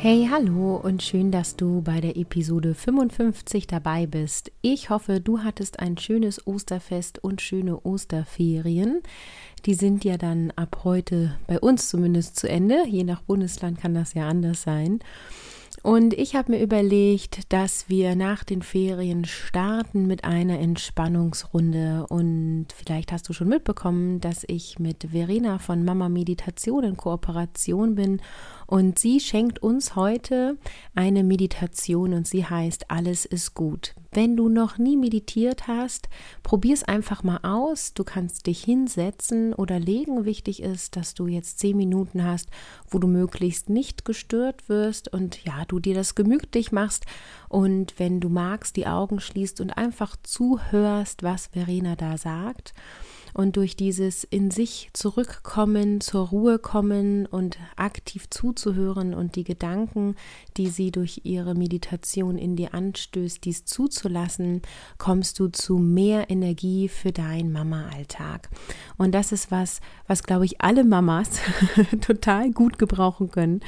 Hey, hallo und schön, dass du bei der Episode 55 dabei bist. Ich hoffe, du hattest ein schönes Osterfest und schöne Osterferien. Die sind ja dann ab heute bei uns zumindest zu Ende. Je nach Bundesland kann das ja anders sein. Und ich habe mir überlegt, dass wir nach den Ferien starten mit einer Entspannungsrunde. Und vielleicht hast du schon mitbekommen, dass ich mit Verena von Mama Meditation in Kooperation bin und sie schenkt uns heute eine Meditation und sie heißt Alles ist gut. Wenn du noch nie meditiert hast, probier es einfach mal aus. Du kannst dich hinsetzen oder legen. Wichtig ist, dass du jetzt zehn Minuten hast, wo du möglichst nicht gestört wirst und ja, du dir das gemütlich machst und wenn du magst, die Augen schließt und einfach zuhörst, was Verena da sagt und durch dieses in sich zurückkommen, zur Ruhe kommen und aktiv zuzuhören und die Gedanken, die sie durch ihre Meditation in dir anstößt, dies zuzulassen, kommst du zu mehr Energie für deinen Mama-Alltag. Und das ist was, was glaube ich alle Mamas total gut gebrauchen können.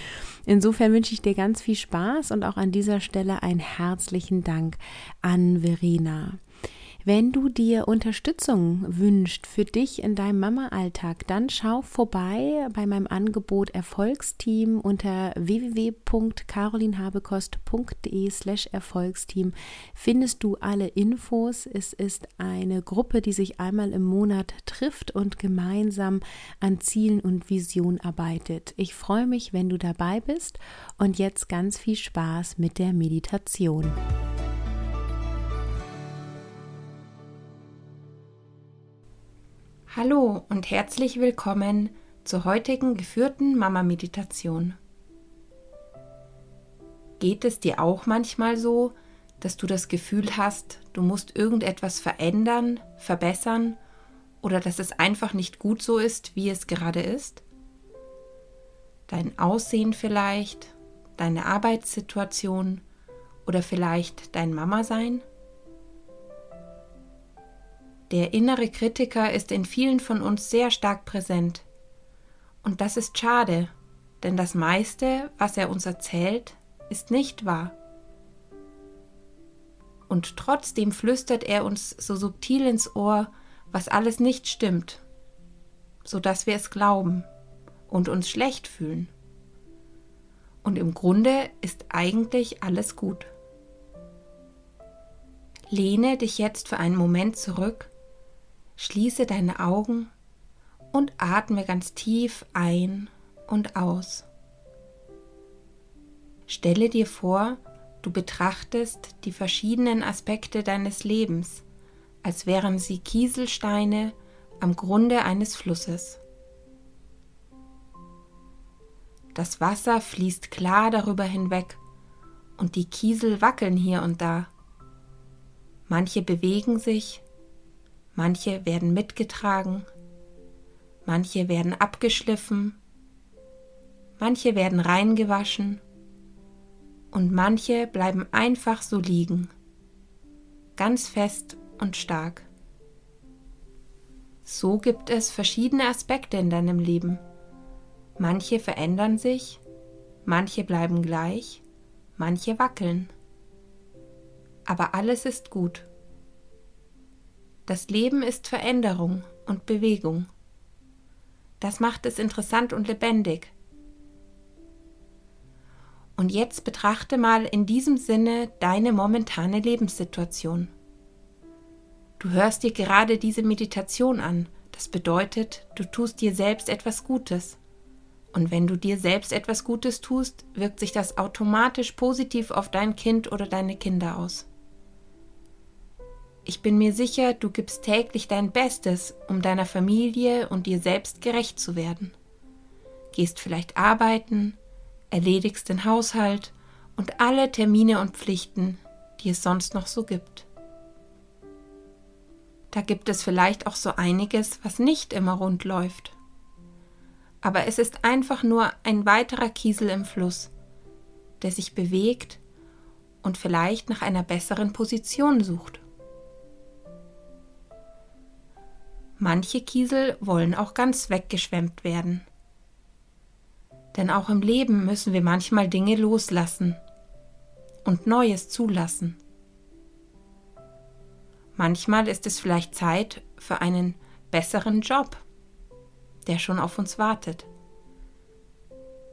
Insofern wünsche ich dir ganz viel Spaß und auch an dieser Stelle einen herzlichen Dank an Verena. Wenn du dir Unterstützung wünschst für dich in deinem Mama-Alltag, dann schau vorbei bei meinem Angebot Erfolgsteam unter www.carolinhabekost.de slash Erfolgsteam findest du alle Infos. Es ist eine Gruppe, die sich einmal im Monat trifft und gemeinsam an Zielen und Visionen arbeitet. Ich freue mich, wenn du dabei bist und jetzt ganz viel Spaß mit der Meditation. Hallo und herzlich willkommen zur heutigen geführten Mama-Meditation. Geht es dir auch manchmal so, dass du das Gefühl hast, du musst irgendetwas verändern, verbessern oder dass es einfach nicht gut so ist, wie es gerade ist? Dein Aussehen vielleicht, deine Arbeitssituation oder vielleicht dein Mama-Sein? Der innere Kritiker ist in vielen von uns sehr stark präsent. Und das ist schade, denn das meiste, was er uns erzählt, ist nicht wahr. Und trotzdem flüstert er uns so subtil ins Ohr, was alles nicht stimmt, so dass wir es glauben und uns schlecht fühlen. Und im Grunde ist eigentlich alles gut. Lehne dich jetzt für einen Moment zurück Schließe deine Augen und atme ganz tief ein und aus. Stelle dir vor, du betrachtest die verschiedenen Aspekte deines Lebens, als wären sie Kieselsteine am Grunde eines Flusses. Das Wasser fließt klar darüber hinweg und die Kiesel wackeln hier und da. Manche bewegen sich, Manche werden mitgetragen, manche werden abgeschliffen, manche werden reingewaschen und manche bleiben einfach so liegen, ganz fest und stark. So gibt es verschiedene Aspekte in deinem Leben. Manche verändern sich, manche bleiben gleich, manche wackeln. Aber alles ist gut. Das Leben ist Veränderung und Bewegung. Das macht es interessant und lebendig. Und jetzt betrachte mal in diesem Sinne deine momentane Lebenssituation. Du hörst dir gerade diese Meditation an. Das bedeutet, du tust dir selbst etwas Gutes. Und wenn du dir selbst etwas Gutes tust, wirkt sich das automatisch positiv auf dein Kind oder deine Kinder aus. Ich bin mir sicher, du gibst täglich dein Bestes, um deiner Familie und dir selbst gerecht zu werden. Gehst vielleicht arbeiten, erledigst den Haushalt und alle Termine und Pflichten, die es sonst noch so gibt. Da gibt es vielleicht auch so einiges, was nicht immer rund läuft. aber es ist einfach nur ein weiterer Kiesel im Fluss, der sich bewegt und vielleicht nach einer besseren Position sucht. Manche Kiesel wollen auch ganz weggeschwemmt werden. Denn auch im Leben müssen wir manchmal Dinge loslassen und Neues zulassen. Manchmal ist es vielleicht Zeit für einen besseren Job, der schon auf uns wartet.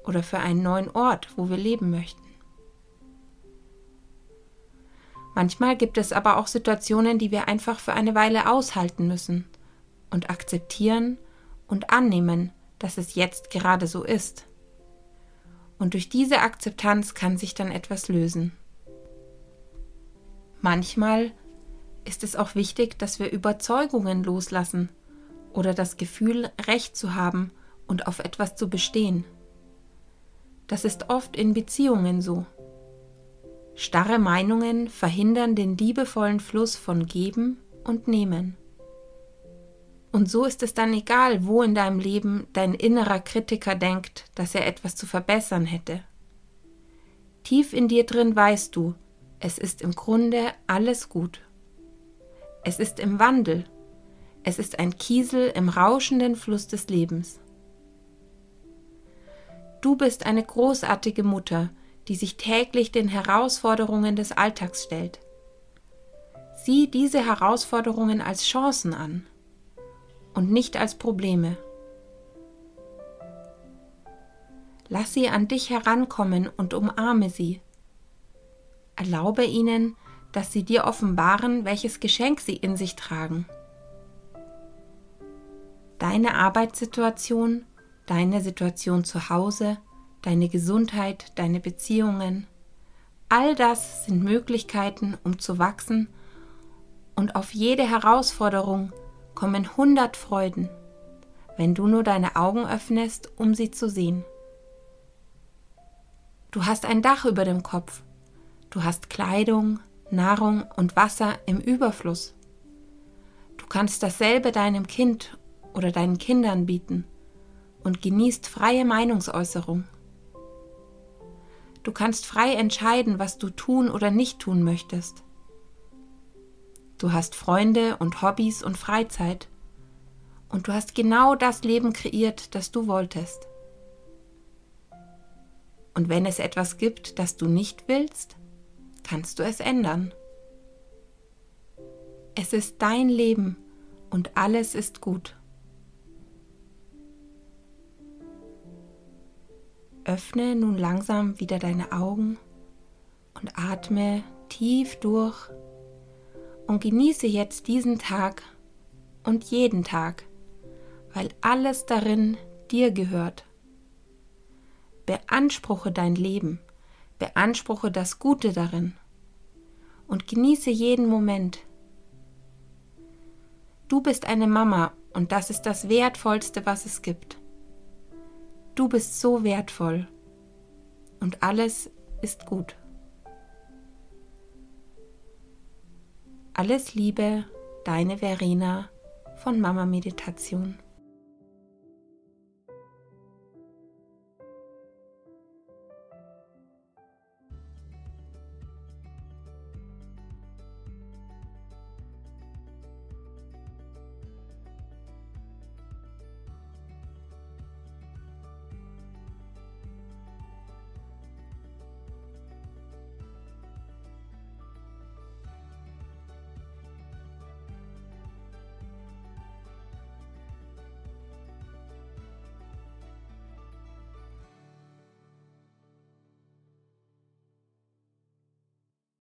Oder für einen neuen Ort, wo wir leben möchten. Manchmal gibt es aber auch Situationen, die wir einfach für eine Weile aushalten müssen und akzeptieren und annehmen, dass es jetzt gerade so ist. Und durch diese Akzeptanz kann sich dann etwas lösen. Manchmal ist es auch wichtig, dass wir Überzeugungen loslassen oder das Gefühl, Recht zu haben und auf etwas zu bestehen. Das ist oft in Beziehungen so. Starre Meinungen verhindern den liebevollen Fluss von Geben und Nehmen. Und so ist es dann egal, wo in deinem Leben dein innerer Kritiker denkt, dass er etwas zu verbessern hätte. Tief in dir drin weißt du, es ist im Grunde alles gut. Es ist im Wandel. Es ist ein Kiesel im rauschenden Fluss des Lebens. Du bist eine großartige Mutter, die sich täglich den Herausforderungen des Alltags stellt. Sieh diese Herausforderungen als Chancen an und nicht als Probleme. Lass sie an dich herankommen und umarme sie. Erlaube ihnen, dass sie dir offenbaren, welches Geschenk sie in sich tragen. Deine Arbeitssituation, deine Situation zu Hause, deine Gesundheit, deine Beziehungen, all das sind Möglichkeiten, um zu wachsen und auf jede Herausforderung kommen hundert Freuden, wenn du nur deine Augen öffnest, um sie zu sehen. Du hast ein Dach über dem Kopf, du hast Kleidung, Nahrung und Wasser im Überfluss. Du kannst dasselbe deinem Kind oder deinen Kindern bieten und genießt freie Meinungsäußerung. Du kannst frei entscheiden, was du tun oder nicht tun möchtest. Du hast Freunde und Hobbys und Freizeit. Und du hast genau das Leben kreiert, das du wolltest. Und wenn es etwas gibt, das du nicht willst, kannst du es ändern. Es ist dein Leben und alles ist gut. Öffne nun langsam wieder deine Augen und atme tief durch und genieße jetzt diesen Tag und jeden Tag, weil alles darin dir gehört. Beanspruche dein Leben, beanspruche das Gute darin und genieße jeden Moment. Du bist eine Mama und das ist das Wertvollste, was es gibt. Du bist so wertvoll und alles ist gut. Alles Liebe, deine Verena von Mama Meditation.